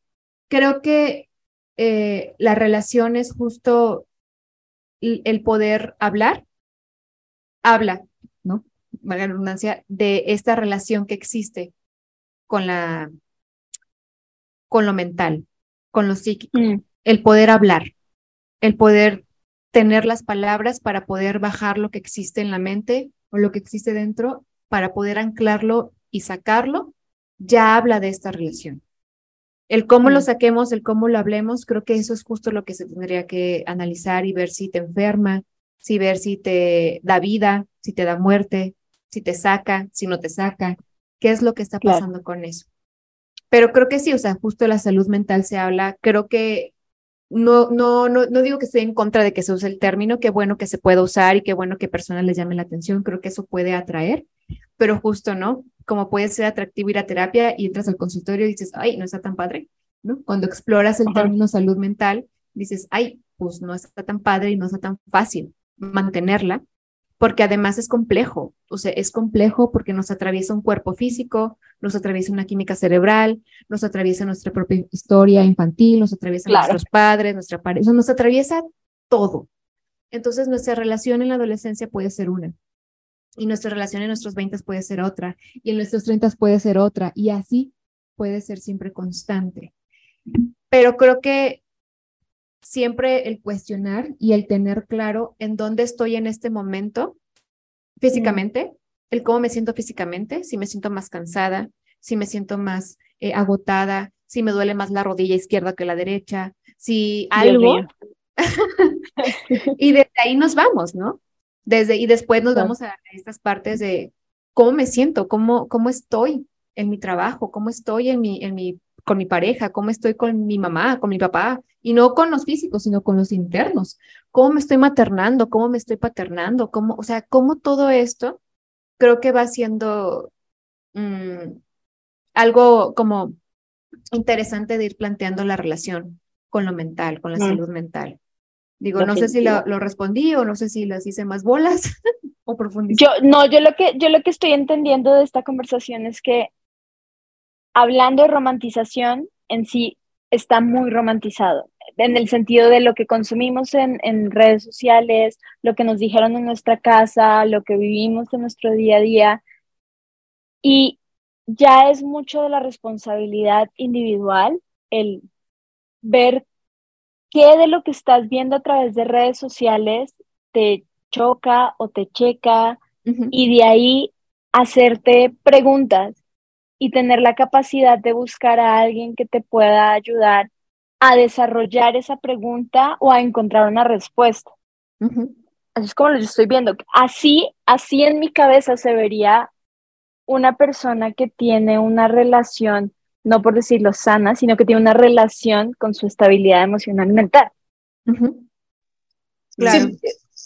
Speaker 3: creo que eh, la relación es justo el poder hablar, habla, ¿no? Valga redundancia, de esta relación que existe con la, con lo mental, con lo psíquico, mm. el poder hablar, el poder tener las palabras para poder bajar lo que existe en la mente o lo que existe dentro, para poder anclarlo y sacarlo, ya habla de esta relación. El cómo lo mm. saquemos, el cómo lo hablemos, creo que eso es justo lo que se tendría que analizar y ver si te enferma, si ver si te da vida, si te da muerte, si te saca, si no te saca, qué es lo que está pasando con eso. Pero creo que sí, o sea, justo la salud mental se habla, creo que no, no, no, no digo que esté en contra de que se use el término, qué bueno que se pueda usar y qué bueno que personas les llame la atención, creo que eso puede atraer, pero justo, ¿no? Como puede ser atractivo ir a terapia y entras al consultorio y dices, ay, no está tan padre, ¿no? Cuando exploras el término salud mental, dices, ay, pues no está tan padre y no está tan fácil mantenerla, porque además es complejo, o sea, es complejo porque nos atraviesa un cuerpo físico, nos atraviesa una química cerebral, nos atraviesa nuestra propia historia infantil, nos atraviesa nuestros padres, nuestra pareja, nos atraviesa todo. Entonces, nuestra relación en la adolescencia puede ser una, y nuestra relación en nuestros 20 puede ser otra, y en nuestros 30 puede ser otra, y así puede ser siempre constante. Pero creo que siempre el cuestionar y el tener claro en dónde estoy en este momento físicamente, el cómo me siento físicamente, si me siento más cansada, si me siento más eh, agotada, si me duele más la rodilla izquierda que la derecha, si algo. y desde ahí nos vamos, ¿no? Desde, y después nos vamos a estas partes de cómo me siento, cómo, cómo estoy en mi trabajo, cómo estoy en mi, en mi con mi pareja, cómo estoy con mi mamá, con mi papá, y no con los físicos, sino con los internos, cómo me estoy maternando, cómo me estoy paternando, cómo, o sea, cómo todo esto creo que va siendo mm, algo como interesante de ir planteando la relación con lo mental, con la salud mental. Digo, no sé si lo, lo, respondí o no sé si las hice más bolas o profundicé.
Speaker 1: Yo, no, yo lo que, yo lo que estoy entendiendo de esta conversación es que hablando de romantización, en sí está muy romantizado, en el sentido de lo que consumimos en, redes sociales, lo que nos dijeron en nuestra casa, lo que vivimos en nuestro día a día. Y ya es mucho de la responsabilidad individual el ver qué de lo que estás viendo a través de redes sociales te choca o te checa y de ahí hacerte preguntas y tener la capacidad de buscar a alguien que te pueda ayudar a desarrollar esa pregunta o a encontrar una respuesta. Así es como lo estoy viendo. Así, así en mi cabeza se vería una persona que tiene una relación, no por decirlo sana, sino que tiene una relación con su estabilidad emocional y mental.
Speaker 2: Claro.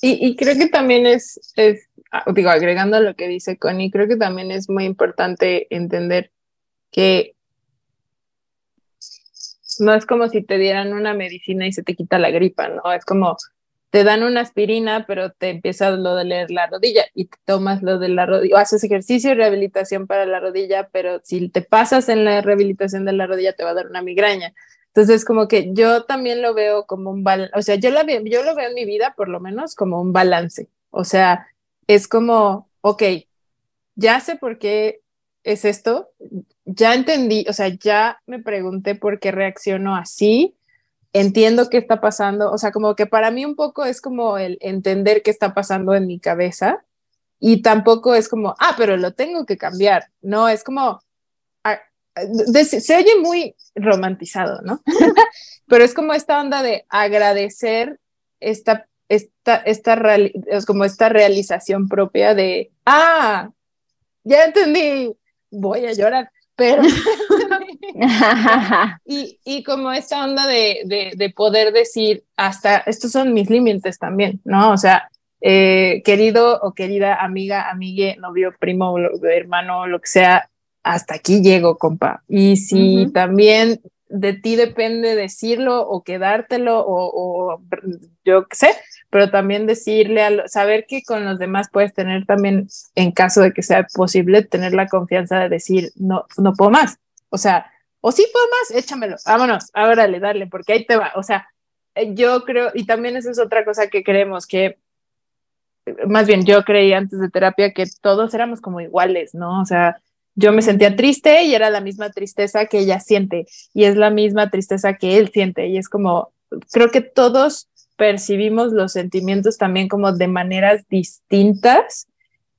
Speaker 2: y, creo que también es, es digo, agregando lo que dice Connie, creo que también es muy importante entender que no es como si te dieran una medicina y se te quita la gripa, ¿no? Es como te dan una aspirina, pero te empieza lo de leer la rodilla y te tomas lo de la rodilla, o haces ejercicio y rehabilitación para la rodilla, pero si te pasas en la rehabilitación de la rodilla te va a dar una migraña. Entonces, como que yo también lo veo como un balance, o sea, yo, la, yo lo veo en mi vida por lo menos como un balance. O sea, es como, ok, ya sé por qué es esto, ya entendí, o sea, ya me pregunté por qué reacciono así, entiendo qué está pasando, o sea, como que para mí un poco es como el entender qué está pasando en mi cabeza y tampoco es como, ah, pero lo tengo que cambiar, no, es como, ah, se oye muy romantizado, ¿no? pero es como esta onda de agradecer esta esta, esta es como esta realización propia de, ah, ya entendí, voy a llorar, pero... y, y, como esta onda de, de, de, poder decir, hasta, estos son mis límites también, ¿no? O sea, eh, querido o querida amiga, amigue, novio, primo, hermano, lo que sea, hasta aquí llego, compa. Y si también de ti depende decirlo o quedártelo o, o yo qué sé, pero también decirle, a saber que con los demás puedes tener también, en caso de que sea posible, tener la confianza de decir, no, no puedo más. O sea, o sí puedo más, échamelo, vámonos, órale, dale, porque ahí te va. O sea, eh, yo creo, y también eso es otra cosa que creemos, que más bien yo creí antes de terapia que todos éramos como iguales, ¿no? O sea, yo me sentía triste y era la misma tristeza que ella siente y es la misma tristeza que él siente y es como, creo que todos percibimos los sentimientos también como de maneras distintas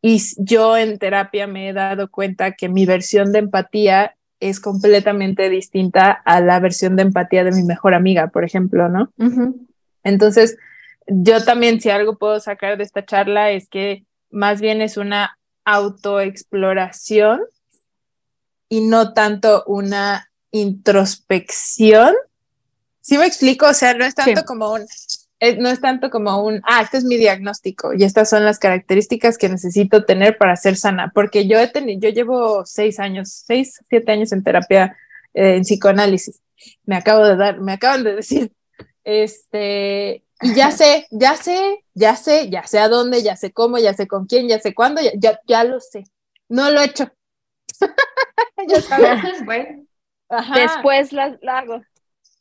Speaker 2: y yo en terapia me he dado cuenta que mi versión de empatía es completamente distinta a la versión de empatía de mi mejor amiga, por ejemplo, ¿no? Entonces, yo también si algo puedo sacar de esta charla es que más bien es una autoexploración y no tanto una introspección. ¿Sí me explico? O sea, no es tanto como un, no es tanto como un, ah, este es mi diagnóstico y estas son las características que necesito tener para ser sana, porque yo he tenido, yo llevo seis años, seis, siete años en terapia eh, en psicoanálisis. Me acabo de dar, me acaban de decir, este, y ya sé, ya sé, ya sé, ya sé a dónde, ya sé cómo, ya sé con quién, ya sé cuándo, ya, ya, ya lo sé. No lo he hecho.
Speaker 1: ya sabes. bueno, después la, hago.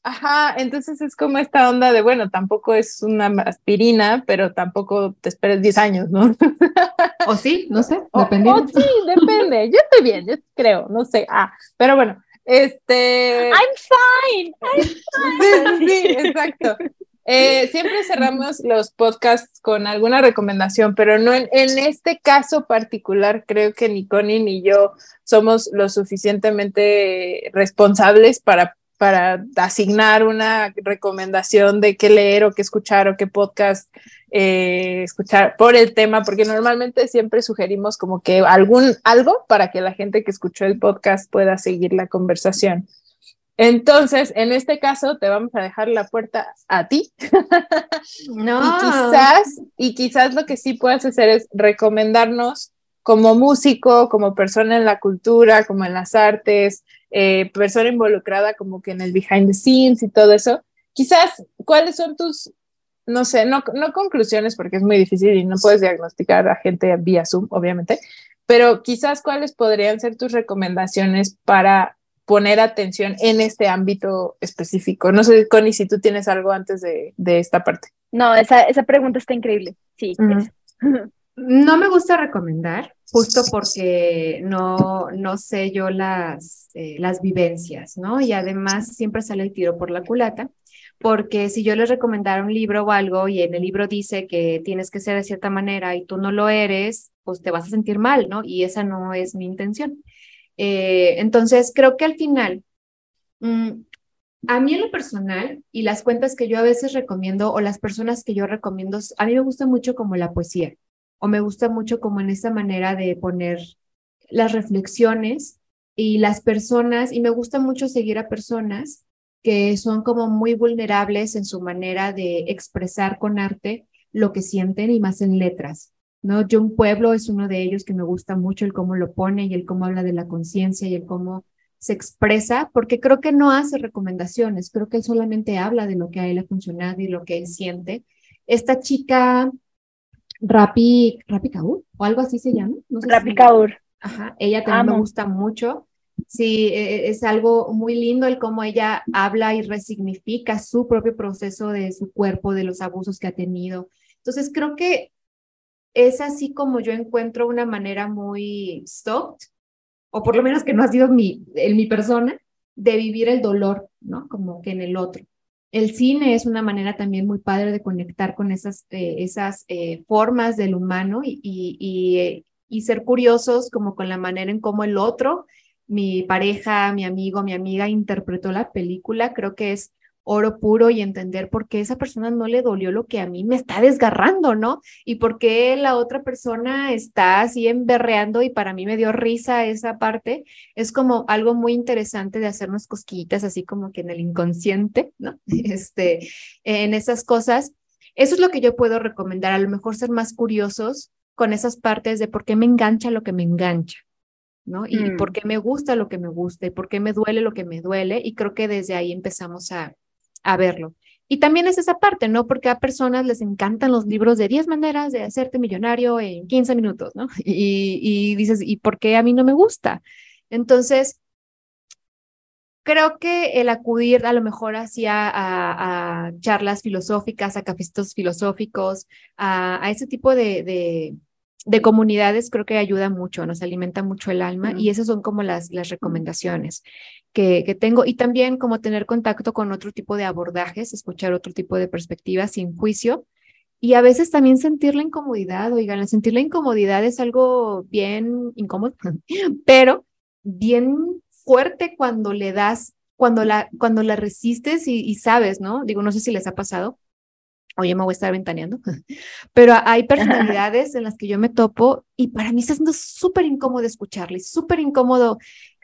Speaker 2: Ajá, entonces es como esta onda de, bueno, tampoco es una aspirina, pero tampoco te esperes 10 años, ¿no?
Speaker 3: o sí, no sé,
Speaker 2: depende. O, sí, depende. Yo estoy bien, yo creo, no sé. Ah, pero bueno, este.
Speaker 1: I'm fine. I'm
Speaker 2: fine. sí, exacto. Eh, siempre cerramos los podcasts con alguna recomendación, pero no en, este caso particular, creo que ni Connie ni yo somos lo suficientemente responsables para, para asignar una recomendación de qué leer o qué escuchar o qué podcast eh, escuchar por el tema, porque normalmente siempre sugerimos como que algún algo para que la gente que escuchó el podcast pueda seguir la conversación. Entonces, en este caso, te vamos a dejar la puerta a ti.
Speaker 1: No.
Speaker 2: y quizás, y quizás lo que sí puedes hacer es recomendarnos como músico, como persona en la cultura, como en las artes, eh, persona involucrada como que en el behind the scenes y todo eso. Quizás, ¿cuáles son tus, no sé, no, no conclusiones porque es muy difícil y no puedes diagnosticar a gente vía Zoom, obviamente, pero quizás cuáles podrían ser tus recomendaciones para poner atención en este ámbito específico. No sé, Connie, si tú tienes algo antes de, esta parte.
Speaker 1: No, esa, esa, pregunta está increíble. Sí.
Speaker 3: No me gusta recomendar, justo porque no, no sé yo las, eh, las vivencias, ¿no? Y además siempre sale el tiro por la culata, porque si yo les recomendara un libro o algo y en el libro dice que tienes que ser de cierta manera y tú no lo eres, pues te vas a sentir mal, ¿no? Y esa no es mi intención. Eh, entonces, creo que al final, mm, a mí en lo personal y las cuentas que yo a veces recomiendo o las personas que yo recomiendo, a mí me gusta mucho como la poesía o me gusta mucho como en esa manera de poner las reflexiones y las personas, y me gusta mucho seguir a personas que son como muy vulnerables en su manera de expresar con arte lo que sienten y más en letras. ¿no? un Pueblo es uno de ellos que me gusta mucho el cómo lo pone y el cómo habla de la conciencia y el cómo se expresa, porque creo que no hace recomendaciones, creo que él solamente habla de lo que a él ha funcionado y lo que él siente. Esta chica, Rapi, Rapi Kaur, o algo así se llama.
Speaker 1: No Rapi Kaur.
Speaker 3: Ajá, ella también me gusta mucho. Sí, e, e, es algo muy lindo el cómo ella habla y resignifica su propio proceso de su cuerpo, de los abusos que ha tenido. Entonces, creo que es así como yo encuentro una manera muy soft, o por lo menos que no ha sido mi, en mi persona, de vivir el dolor, ¿no? Como que en el otro. El cine es una manera también muy padre de conectar con esas, eh, esas eh, formas del humano y, y, eh, y, ser curiosos como con la manera en cómo el otro, mi pareja, mi amigo, mi amiga interpretó la película. Creo que es oro puro y entender por qué esa persona no le dolió lo que a mí me está desgarrando, ¿no? Y por qué la otra persona está así emberreando y para mí me dio risa esa parte. Es como algo muy interesante de hacernos cosquillitas así como que en el inconsciente, ¿no? Este, en esas cosas. Eso es lo que yo puedo recomendar, a lo mejor ser más curiosos con esas partes de por qué me engancha lo que me engancha. ¿no? Y
Speaker 1: Mm.
Speaker 3: por qué me gusta lo que me gusta y por qué me duele lo que me duele. Y creo que desde ahí empezamos a, a verlo. Y también es esa parte, ¿no? Porque a personas les encantan los libros de 10 maneras de hacerte millonario en 15 minutos, ¿no? Y, y dices, ¿y por qué a mí no me gusta? Entonces, creo que el acudir a lo mejor hacia a, charlas filosóficas, a cafecitos filosóficos, a, a ese tipo de, de comunidades, creo que ayuda mucho, nos alimenta mucho el alma y esas son como las, las recomendaciones que, que tengo. Y también como tener contacto con otro tipo de abordajes, escuchar otro tipo de perspectivas sin juicio. Y a veces también sentir la incomodidad, oigan, sentir la incomodidad es algo bien incómodo, pero bien fuerte cuando le das, cuando la, cuando la resistes y, y sabes, ¿no? Digo, no sé si les ha pasado, oye, me voy a estar ventaneando, pero hay personalidades en las que yo me topo y para mí está siendo súper incómodo escucharles, súper incómodo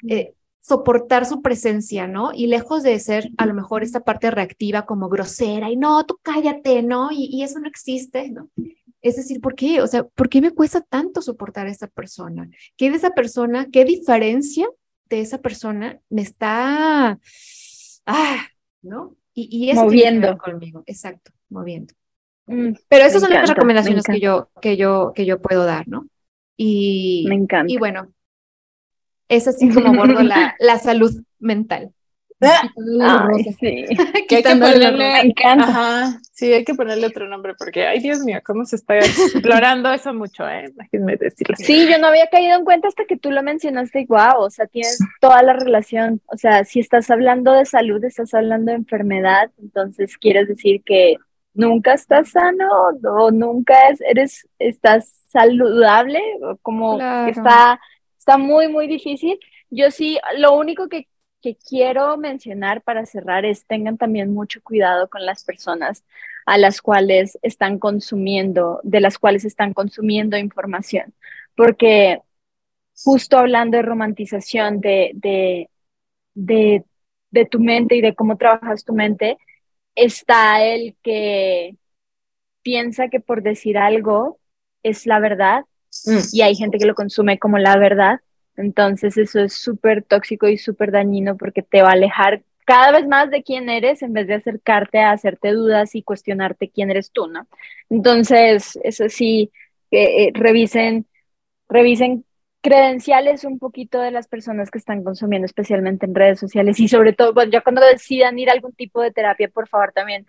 Speaker 3: eh, soportar su presencia, ¿no? Y lejos de ser a lo mejor esta parte reactiva como grosera y no, tú cállate, ¿no? Y, y eso no existe, ¿no? Es decir, ¿por qué? O sea, ¿por qué me cuesta tanto soportar a esa persona? ¿Qué de esa persona, qué diferencia de esa persona me está, ah, ¿no? Y, y eso tiene que ver
Speaker 1: Moviendo.
Speaker 3: conmigo, exacto, moviendo.
Speaker 1: Mm,
Speaker 3: Pero esas
Speaker 1: Me
Speaker 3: son las
Speaker 1: encanta,
Speaker 3: recomendaciones que yo, que yo, que yo puedo dar, ¿no? Y,
Speaker 1: Me encanta.
Speaker 3: y bueno, es así como abordo la, la salud mental.
Speaker 2: Ah,
Speaker 1: Ay, sí.
Speaker 2: que hay que ponerle,
Speaker 1: Me encanta.
Speaker 2: ajá, sí, hay que ponerle otro nombre porque, ay Dios mío, cómo se está explorando eso mucho, eh, déjenme decirles.
Speaker 1: Sí, yo no había caído en cuenta hasta que tú lo mencionaste y wow, o sea, tienes toda la relación. O sea, si estás hablando de salud, estás hablando de enfermedad, entonces quieres decir que nunca estás sano o nunca es- eres, estás saludable, como
Speaker 3: Claro.
Speaker 1: está, está muy, muy difícil. Yo sí, lo único que, que quiero mencionar para cerrar es tengan también mucho cuidado con las personas a las cuales están consumiendo, de las cuales están consumiendo información, porque justo hablando de romantización de, de, de, de tu mente y de cómo trabajas tu mente, está el que piensa que por decir algo es la verdad
Speaker 2: Mm.
Speaker 1: y hay gente que lo consume como la verdad. Entonces eso es súper tóxico y súper dañino porque te va a alejar cada vez más de quién eres en vez de acercarte a hacerte dudas y cuestionarte quién eres tú, ¿no? Entonces, eso sí, eh, eh, revisen, revisen credenciales un poquito de las personas que están consumiendo, especialmente en redes sociales y sobre todo, bueno, ya cuando decidan ir a algún tipo de terapia, por favor también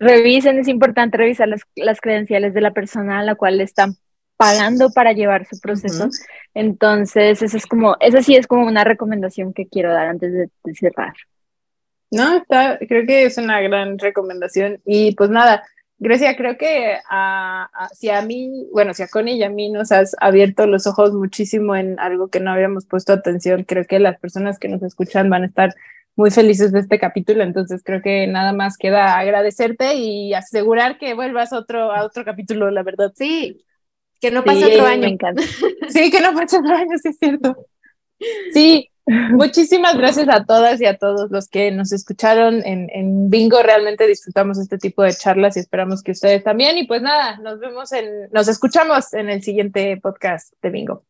Speaker 1: revisen, es importante revisar las, las credenciales de la persona a la cual le están pagando para llevar su proceso. Entonces, eso es como, esa sí es como una recomendación que quiero dar antes de, de cerrar.
Speaker 2: No, está, creo que es una gran recomendación. Y pues nada, Grecia, creo que a, a- si a mí, bueno, si a Connie y a mí nos has abierto los ojos muchísimo en algo que no habíamos puesto atención, creo que las personas que nos escuchan van a estar muy felices de este capítulo. Entonces creo que nada más queda agradecerte y asegurar que vuelvas otro, a otro capítulo, la verdad.
Speaker 3: Sí, que no
Speaker 2: Sí,
Speaker 3: pase otro año.
Speaker 1: Me encanta.
Speaker 2: Sí, que no pasa otro año, sí es cierto. Sí, muchísimas gracias a todas y a todos los que nos escucharon en, Bingo. Realmente disfrutamos este tipo de charlas y esperamos que ustedes también. Y pues nada, nos vemos en, nos escuchamos en el siguiente podcast de Bingo.